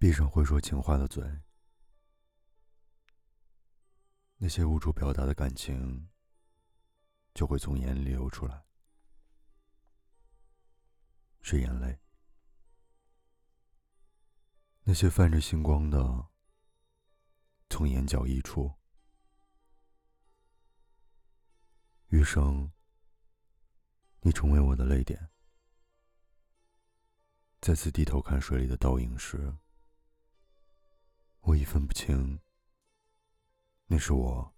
闭上会说情话的嘴，那些无处表达的感情就会从眼里流出来，是眼泪。那些泛着星光的，从眼角溢出。余生，你成为我的泪点。再次低头看水里的倒影时，我已分不清，那是我，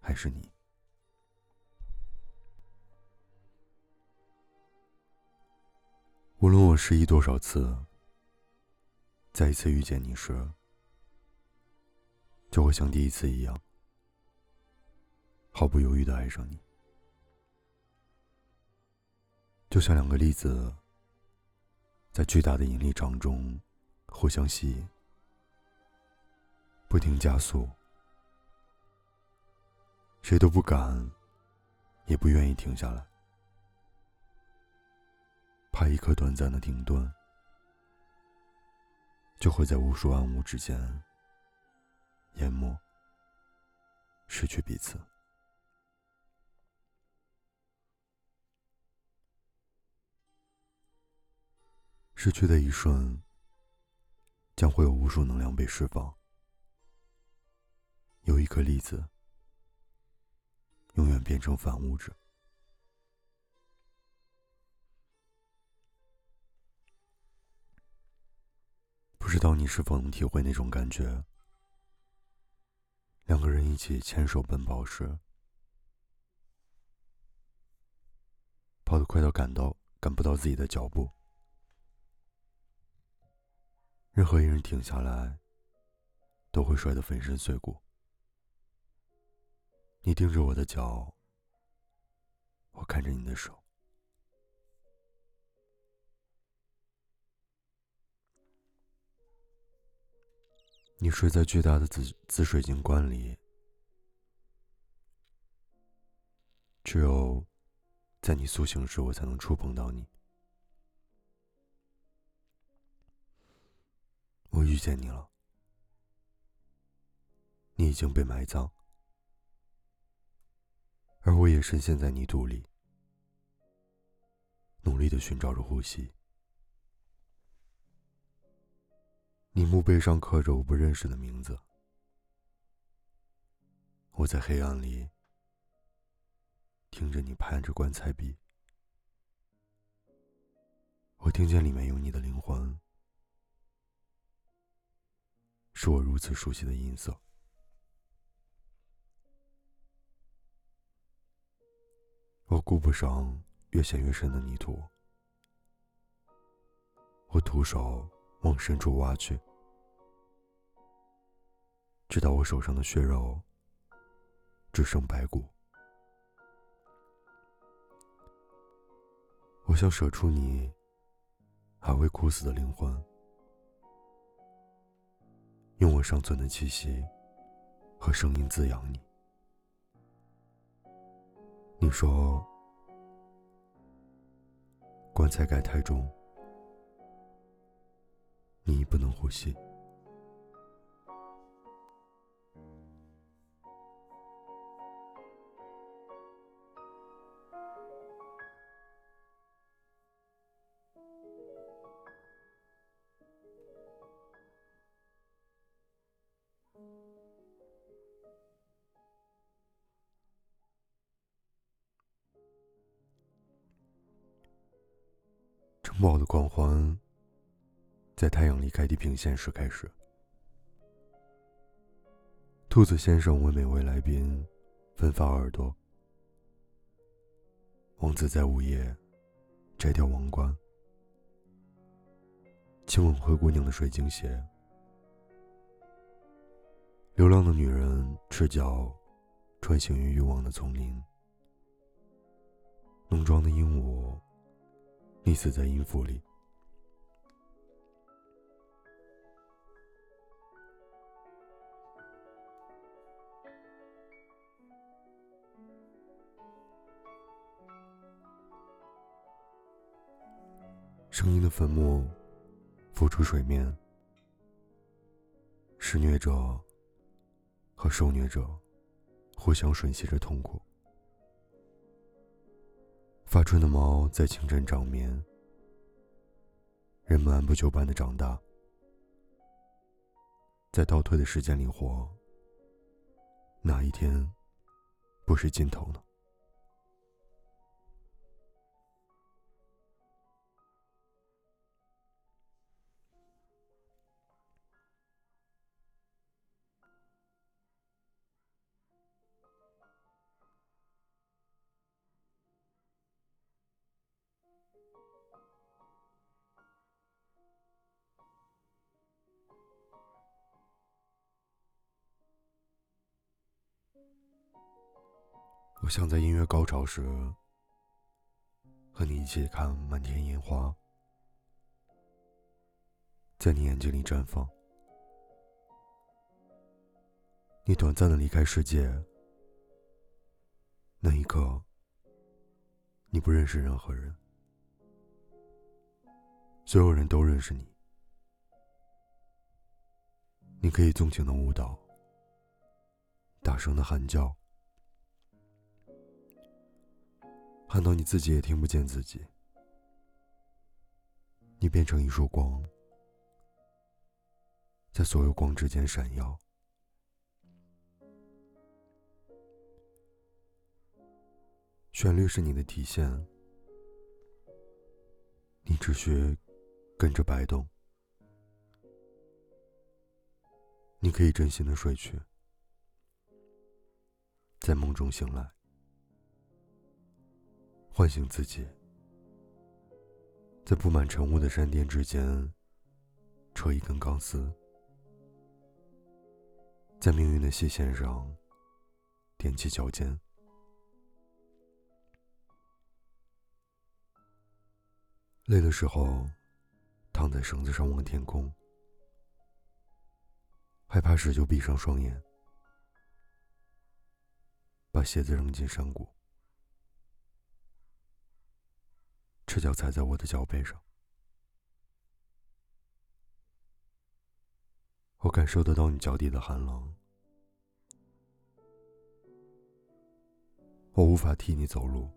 还是你。无论我失忆多少次，再一次遇见你时，就会像第一次一样。毫不犹豫的爱上你，就像两个粒子在巨大的引力场中互相吸引，不停加速，谁都不敢，也不愿意停下来，怕一颗短暂的停顿，就会在无数万物之间淹没，失去彼此。失去的一瞬，将会有无数能量被释放。有一颗粒子，永远变成反物质。不知道你是否能体会那种感觉？两个人一起牵手奔跑时，跑得快到赶到赶不到自己的脚步。任何一人停下来，都会摔得粉身碎骨。你盯着我的脚，我看着你的手。你睡在巨大的紫紫水晶棺里，只有在你苏醒时，我才能触碰到你。我遇见你了，你已经被埋葬，而我也深陷在泥土里，努力的寻找着呼吸。你墓碑上刻着我不认识的名字，我在黑暗里听着你拍着棺材壁，我听见里面有你的灵魂。是我如此熟悉的音色。我顾不上越陷越深的泥土，我徒手往深处挖去，直到我手上的血肉只剩白骨。我想舍出你还未枯死的灵魂。用我尚存的气息和声音滋养你。你说，棺材盖太重，你已不能呼吸。城堡的狂欢，在太阳离开地平线时开始。兔子先生为每位来宾分发耳朵。王子在午夜摘掉王冠，亲吻灰姑娘的水晶鞋。流浪的女人赤脚穿行于欲望的丛林。浓妆的鹦鹉。溺死在音符里。声音的坟墓浮出水面，施虐者和受虐者互相吮吸着痛苦。发春的猫在清晨长眠，人们按部就班的长大，在倒退的时间里活，哪一天不是尽头呢？我想在音乐高潮时，和你一起看满天烟花，在你眼睛里绽放。你短暂的离开世界，那一刻，你不认识任何人，所有人都认识你。你可以纵情的舞蹈，大声的喊叫。喊到你自己也听不见自己，你变成一束光，在所有光之间闪耀。旋律是你的体现，你只需跟着摆动。你可以真心的睡去，在梦中醒来。唤醒自己，在布满尘雾的山巅之间，扯一根钢丝，在命运的细线上踮起脚尖。累的时候，躺在绳子上望天空；害怕时就闭上双眼，把鞋子扔进山谷。赤脚踩在我的脚背上，我感受得到你脚底的寒冷。我无法替你走路，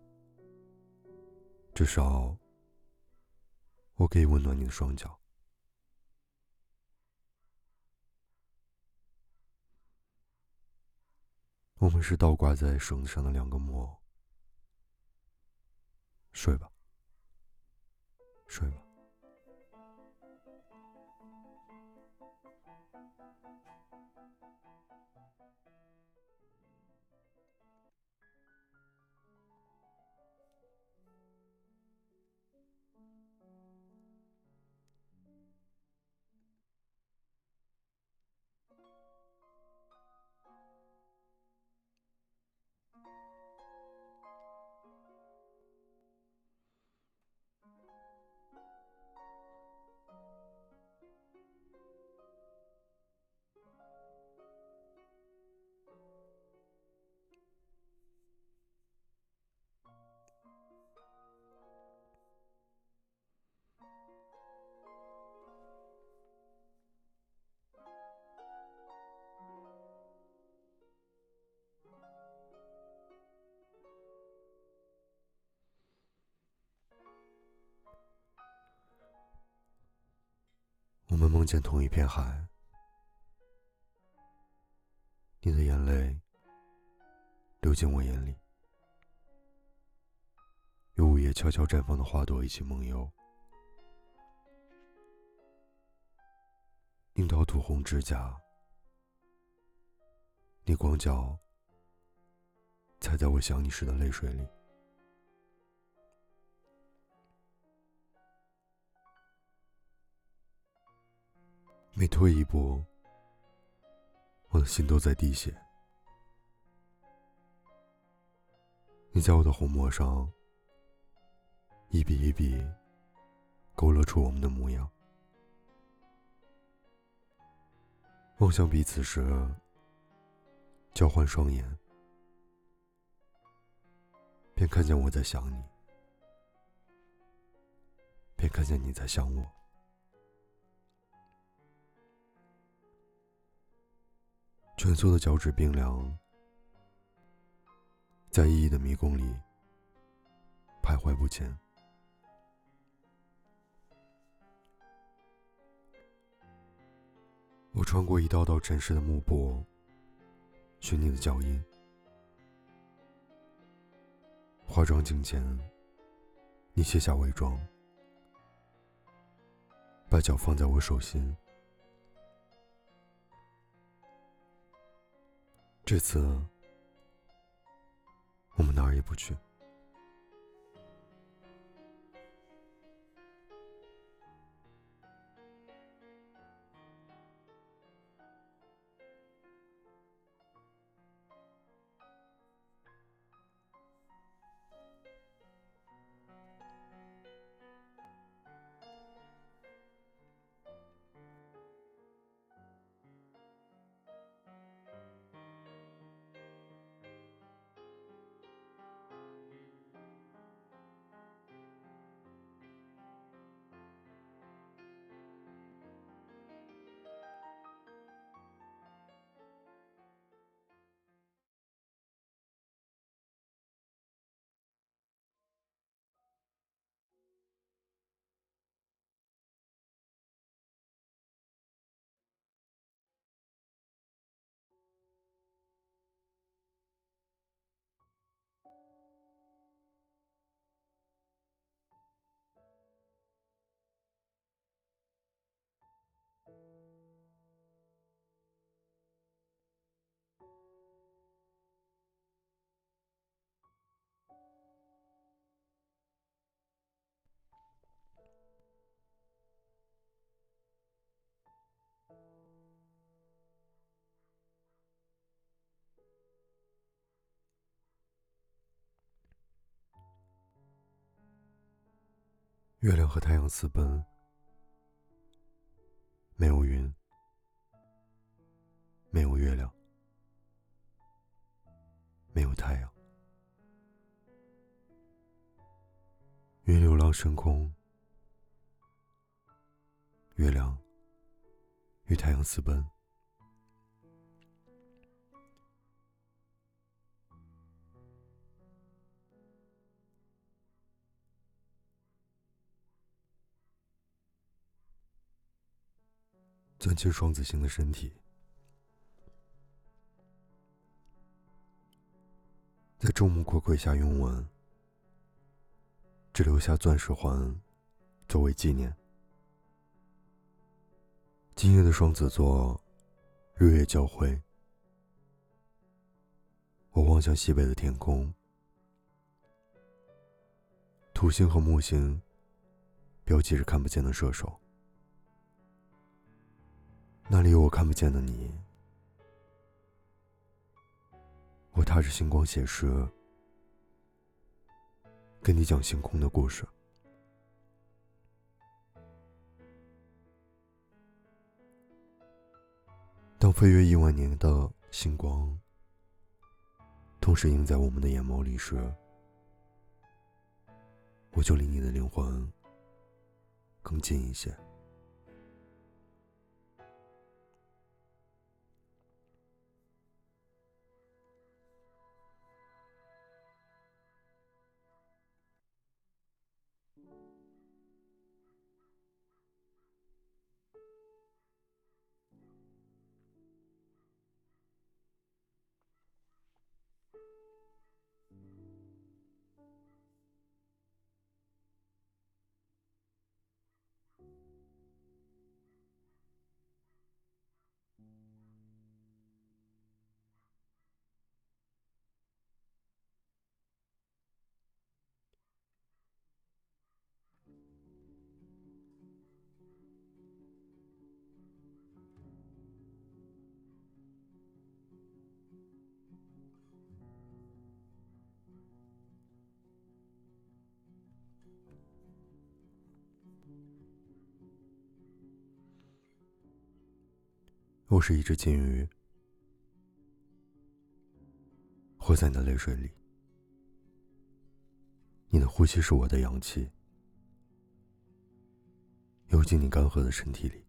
至少我可以温暖你的双脚。我们是倒挂在绳子上的两个木偶，睡吧。睡吧。梦见同一片海，你的眼泪流进我眼里，与午夜悄悄绽放的花朵一起梦游。樱桃涂红指甲，你光脚踩在我想你时的泪水里。每退一步，我的心都在滴血。你在我的红墨上，一笔一笔勾勒出我们的模样。望向彼此时，交换双眼，便看见我在想你，便看见你在想我。蜷缩的脚趾冰凉，在意义的迷宫里徘徊不前。我穿过一道道尘世的幕布，寻你的脚印。化妆镜前，你卸下伪装，把脚放在我手心。这次，我们哪儿也不去。月亮和太阳私奔，没有云，没有月亮，没有太阳。云流浪升空，月亮与太阳私奔。钻进双子星的身体，在众目睽睽下拥吻，只留下钻石环作为纪念。今夜的双子座，日月交汇，我望向西北的天空，土星和木星标记着看不见的射手。那里有我看不见的你，我踏着星光写诗，跟你讲星空的故事。当飞越亿万年的星光，同时映在我们的眼眸里时，我就离你的灵魂更近一些。我是一只金鱼，活在你的泪水里。你的呼吸是我的氧气，游进你干涸的身体里。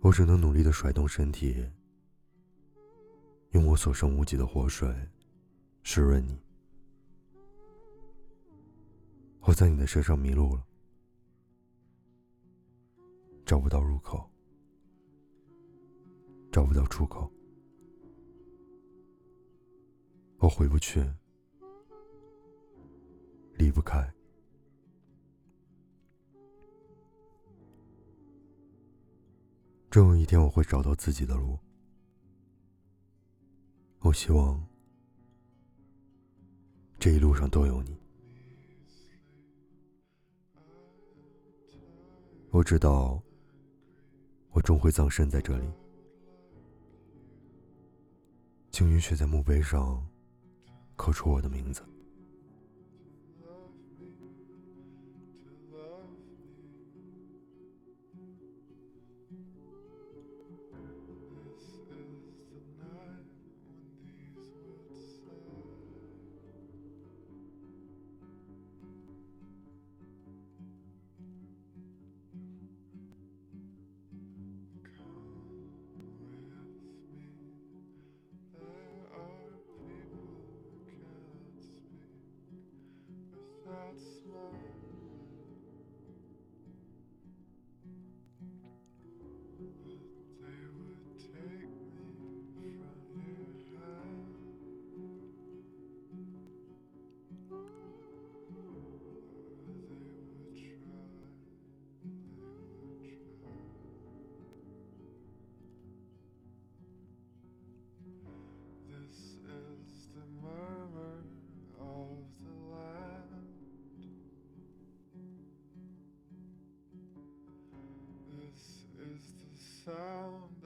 我只能努力的甩动身体，用我所剩无几的活水湿润你。我在你的身上迷路了，找不到入口，找不到出口，我回不去，离不开。终有一天，我会找到自己的路。我希望这一路上都有你。我知道，我终会葬身在这里。请允许在墓碑上刻出我的名字。is the sound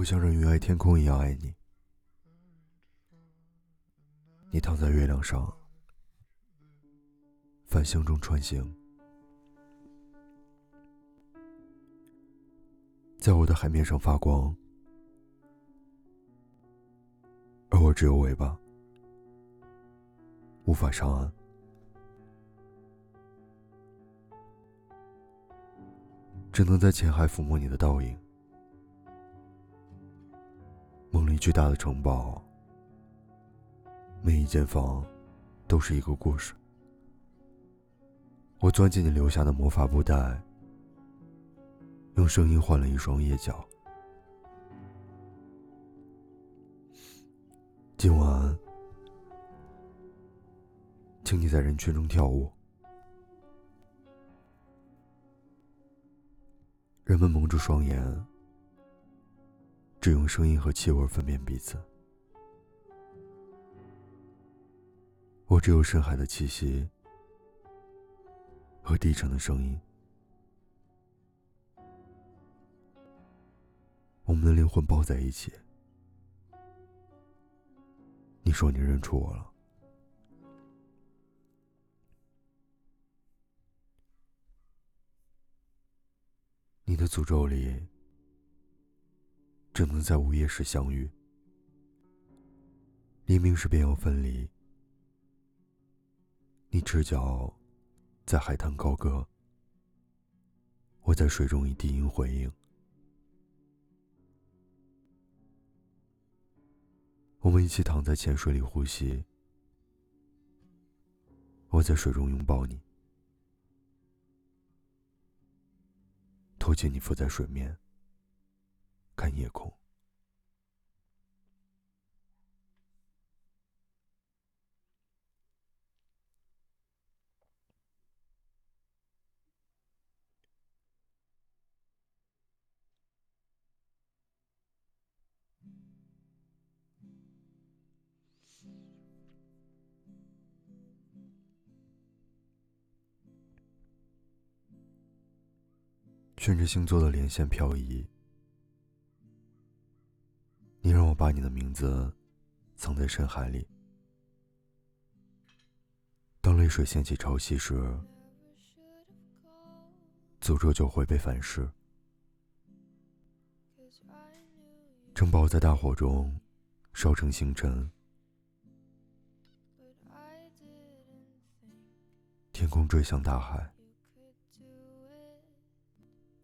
我像人鱼爱天空一样爱你。你躺在月亮上，繁星中穿行，在我的海面上发光，而我只有尾巴，无法上岸。只能在浅海抚摸你的倒影。梦里巨大的城堡，每一间房都是一个故事。我钻进你留下的魔法布袋，用声音换了一双叶脚。今晚，请你在人群中跳舞。人们蒙住双眼，只用声音和气味分辨彼此。我只有深海的气息和低沉的声音。我们的灵魂抱在一起。你说你认出我了。你的诅咒里，只能在午夜时相遇，黎明时便要分离。你赤脚在海滩高歌，我在水中以低音回应。我们一起躺在浅水里呼吸，我在水中拥抱你。托起你浮在水面，看夜空。顺着星座的连线漂移。你让我把你的名字藏在深海里。当泪水掀起潮汐时，诅咒就会被反噬。城堡在大火中烧成星辰，天空坠向大海。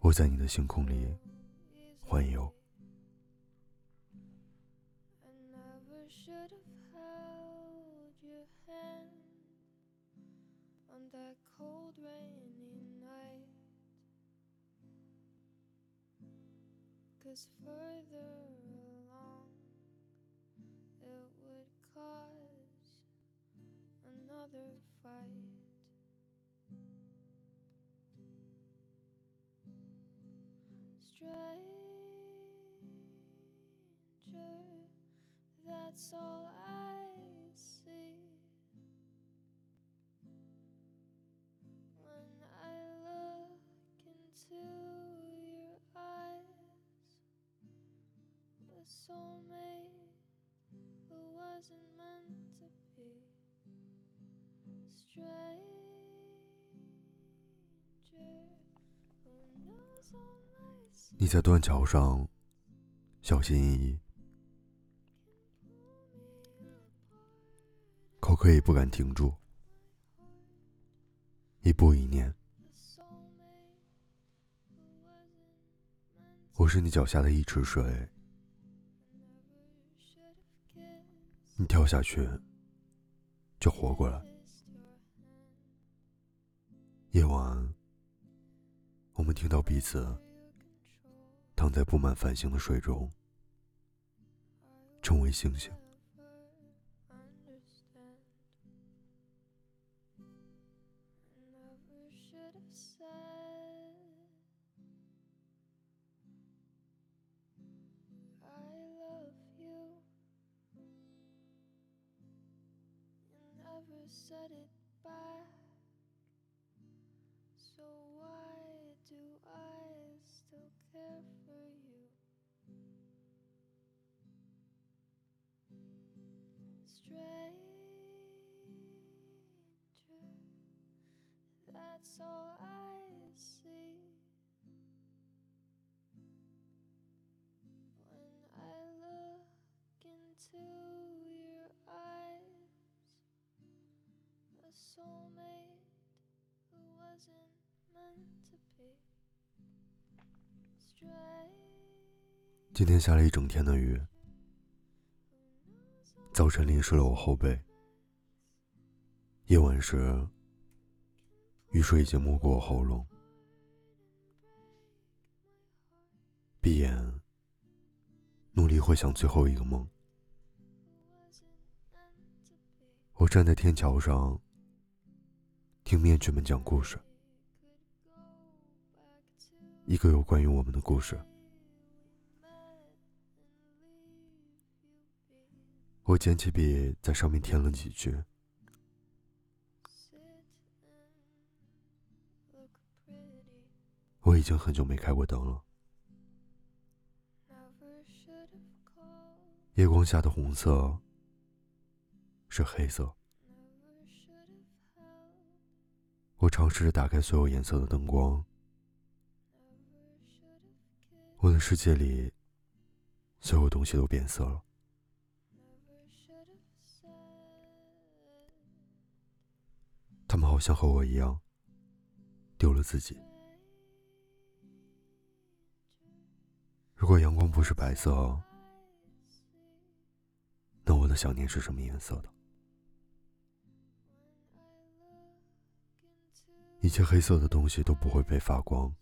我在你的星空里环游。Cause further along it would cause another fight. Stranger, that's all I 你在断桥上小心翼翼，可可以不敢停住，一步一念。我是你脚下的一池水，你跳下去就活过来。夜晚，我们听到彼此躺在布满繁星的水中，成为星星。Said it back. So why do I still care for you? Stranger, that's all I see. When I look into so me who wasn't meant to be. Stranger. 今天下了一整天的雨，早晨淋湿了我后背。夜晚时，雨水已经没过我喉咙。闭眼，努力回想最后一个梦。我站在天桥上，听面具们讲故事，一个有关于我们的故事。我捡起笔，在上面添了几句。我已经很久没开过灯了。夜光下的红色是黑色。我尝试着打开所有颜色的灯光。我的世界里，所有东西都变色了。他们好像和我一样，丢了自己。如果阳光不是白色，那我的想念是什么颜色的？一切黑色的东西都不会被发光，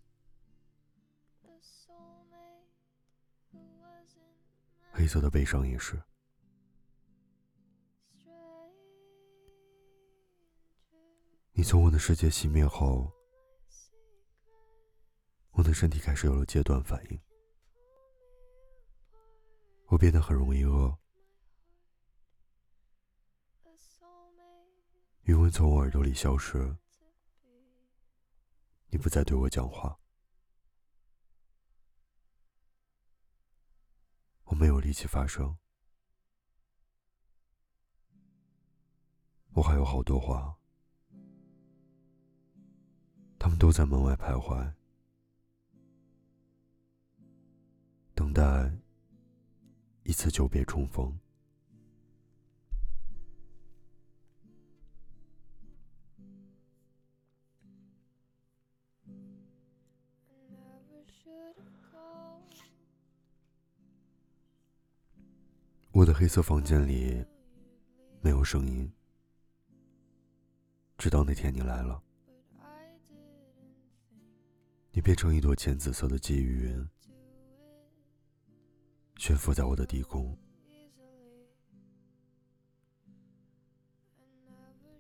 黑色的悲伤也是。你从我的世界熄灭后，我的身体开始有了戒断反应，我变得很容易饿，余温从我耳朵里消失，你不再对我讲话我没有力气发声。我还有好多话他们都在门外徘徊等待一次久别重逢。我的黑色房间里没有声音，直到那天你来了，你变成一朵浅紫色的积雨云，悬浮在我的低空，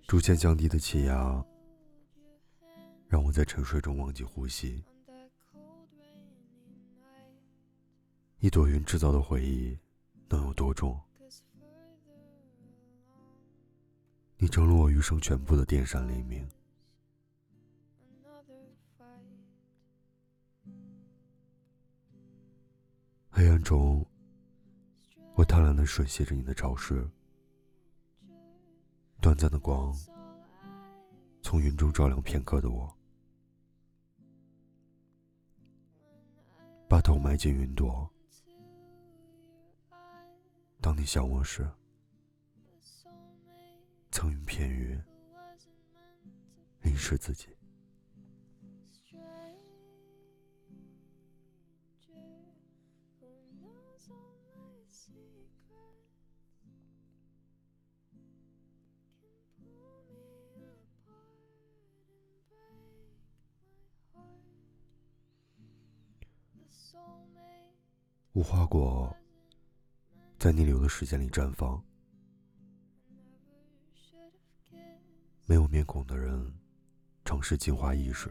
逐渐降低的气压让我在沉睡中忘记呼吸，一朵云制造的回忆。能有多重？你成了我余生全部的电闪雷鸣。黑暗中，我贪婪的吮吸着你的潮湿。短暂的光，从云中照亮片刻的我，把头埋进云朵。当你想我时，层云片语淋湿自己。无花果。在逆流的时间里绽放，没有面孔的人，尝试进化意识。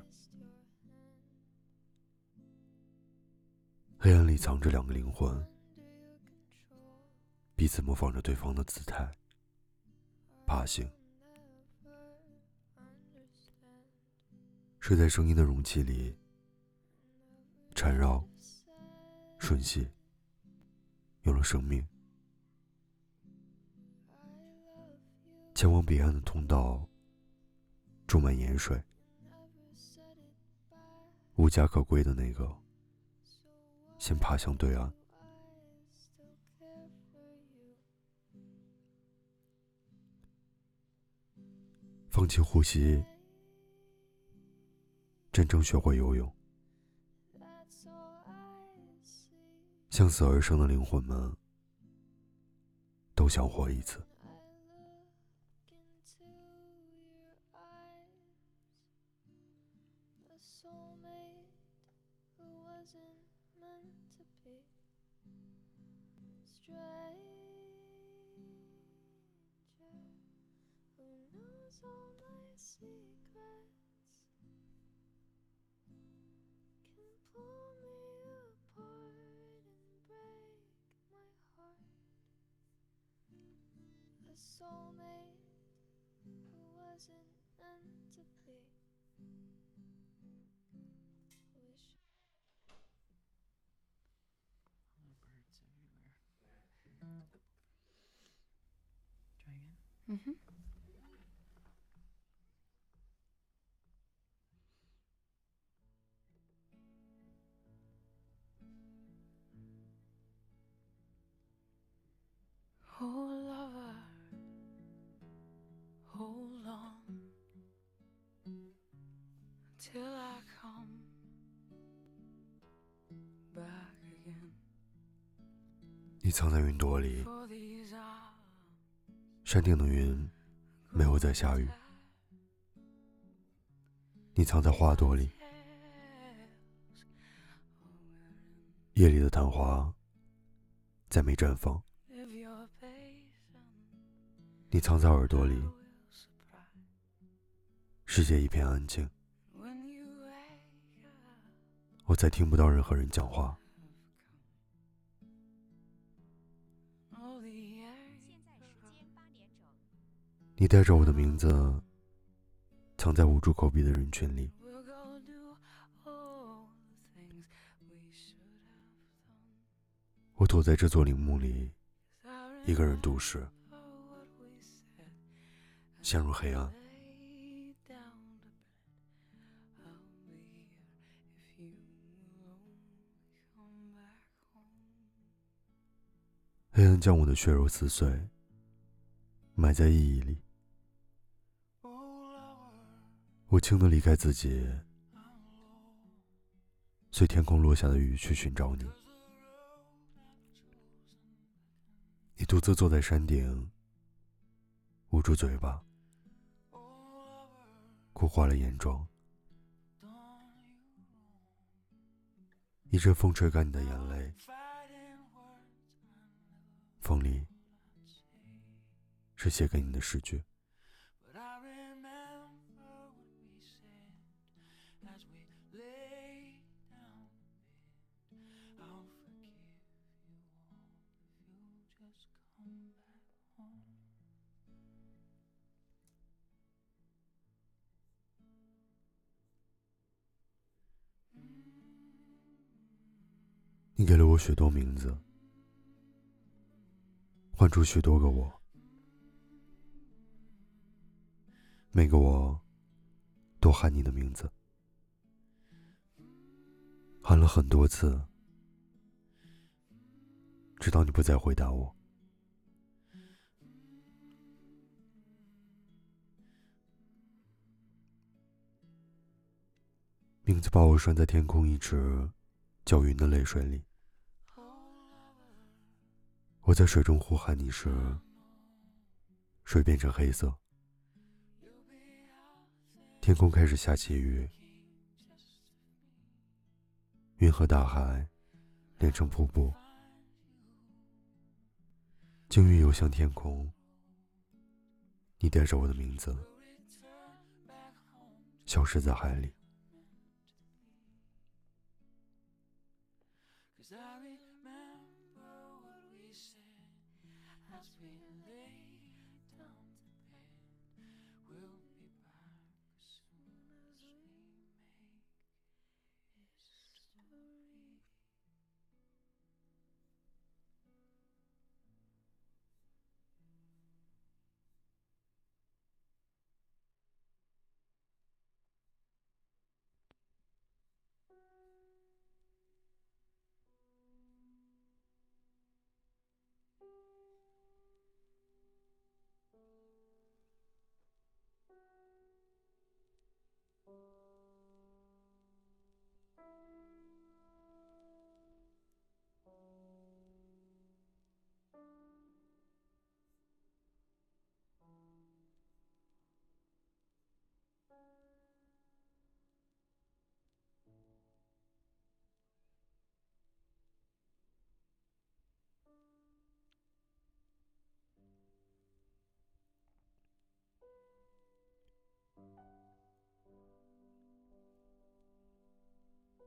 黑暗里藏着两个灵魂，彼此模仿着对方的姿态，爬行，睡在声音的容器里，缠绕，吮吸，有了生命。前往彼岸的通道注满盐水，无家可归的那个，先爬向对岸，放弃呼吸，真正学会游泳。向死而生的灵魂们，都想活一次。a soulmate who wasn't meant to be. Wish. Little birds everywhere. Try again. Mm-hmm. 藏在云朵里。山顶的云没有在下雨，你藏在花朵里。夜里的昙花再没绽放，你藏在耳朵里。世界一片安静，我再听不到任何人讲话。你带着我的名字，藏在无助口鼻的人群里。我躲在这座陵墓里，一个人独食，陷入黑暗。黑暗将我的血肉撕碎，埋在记忆里。我轻的离开自己，随天空落下的雨去寻找你。你独自坐在山顶，捂住嘴巴，哭花了眼妆。一阵风吹干你的眼泪，风里是写给你的诗句。你给了我许多名字，换出许多个我，每个我都喊你的名字，喊了很多次，直到你不再回答我。名字把我拴在天空一尺。搅匀的泪水里，我在水中呼喊你时，水变成黑色，天空开始下起雨，云和大海连成瀑布，鲸鱼游向天空，你带着我的名字，消失在海里。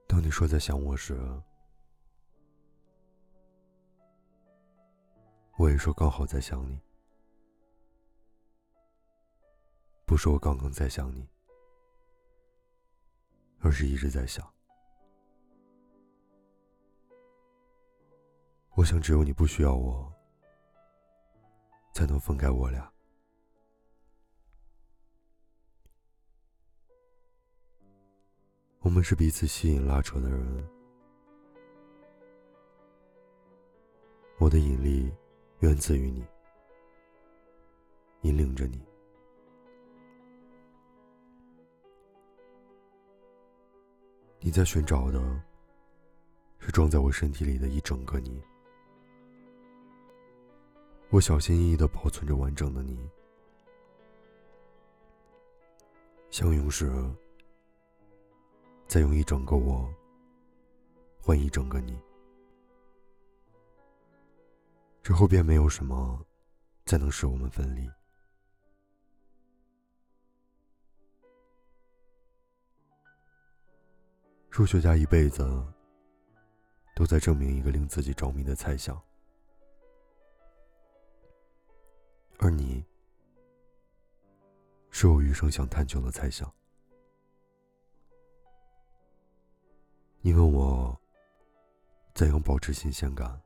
当你说在想我时，我也说刚好在想你。不是我刚刚在想你，而是一直在想。我想，只有你不需要我，才能分开我俩。我们是彼此吸引拉扯的人，我的引力源自于你，引领着你。你在寻找的，是装在我身体里的一整个你。我小心翼翼的保存着完整的你，相拥时。再用一整个我换一整个你，之后便没有什么再能使我们分离。数学家一辈子都在证明一个令自己着迷的猜想，而你是我余生想探究的猜想。你问我怎样保持新鲜感。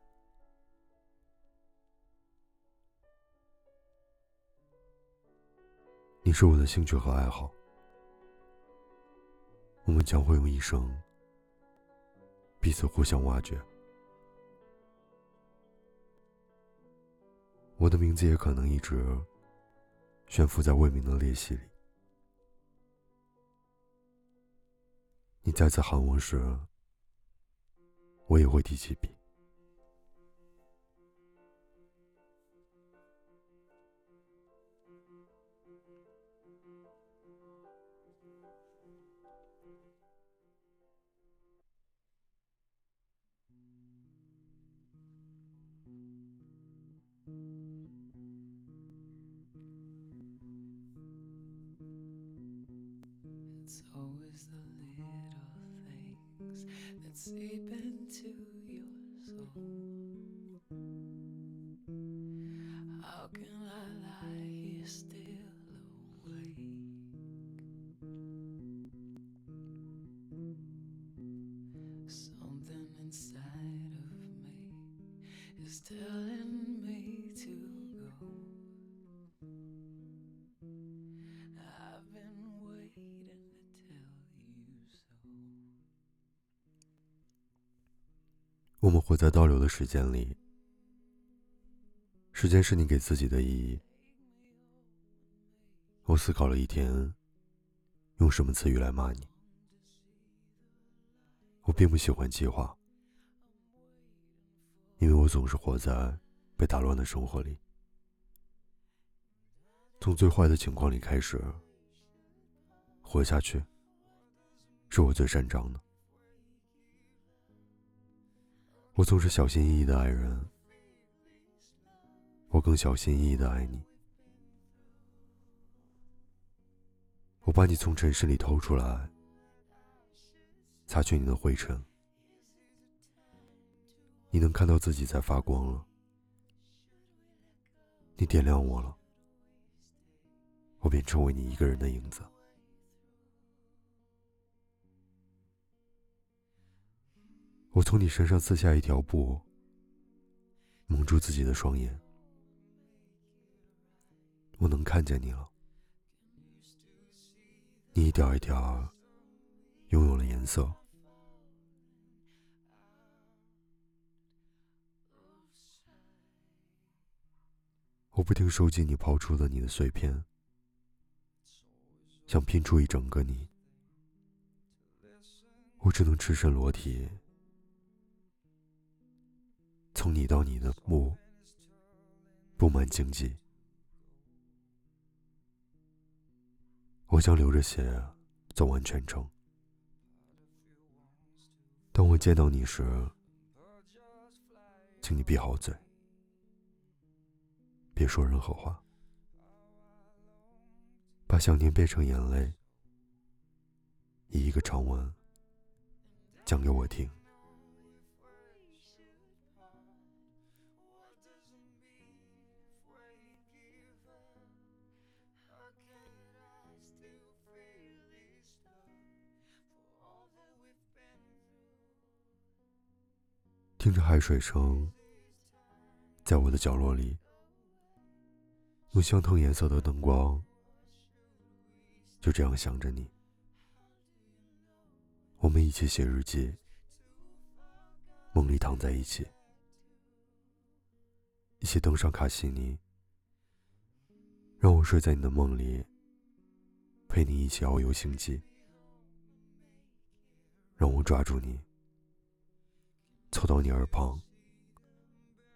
你是我的兴趣和爱好我们将会用一生彼此互相挖掘。我的名字也可能一直悬浮在未名的裂隙里。你再次喊我时我也会提起笔。我们活在倒流的时间里，时间是你给自己的意义。我思考了一天，用什么词语来骂你？我并不喜欢计划，因为我总是活在被打乱的生活里。从最坏的情况里开始，活下去，是我最擅长的。我总是小心翼翼的爱人，我更小心翼翼的爱你。我把你从尘世里偷出来，擦去你的灰尘。你能看到自己在发光了，你点亮我了，我便成为你一个人的影子。我从你身上撕下一条布，蒙住自己的双眼。我能看见你了，你一点一点拥有了颜色。我不停收集你抛出的你的碎片，想拼出一整个你。我只能赤身裸体。从你到你的墓，布满荆棘。我将流着血走完全程。当我见到你时，请你闭好嘴，别说任何话，把想念变成眼泪，以一个长吻讲给我听。听着海水声，在我的角落里，用相同颜色的灯光，就这样想着你。我们一起写日记，梦里躺在一起，一起登上卡西尼，让我睡在你的梦里，陪你一起遨游星际，让我抓住你。凑到你耳旁，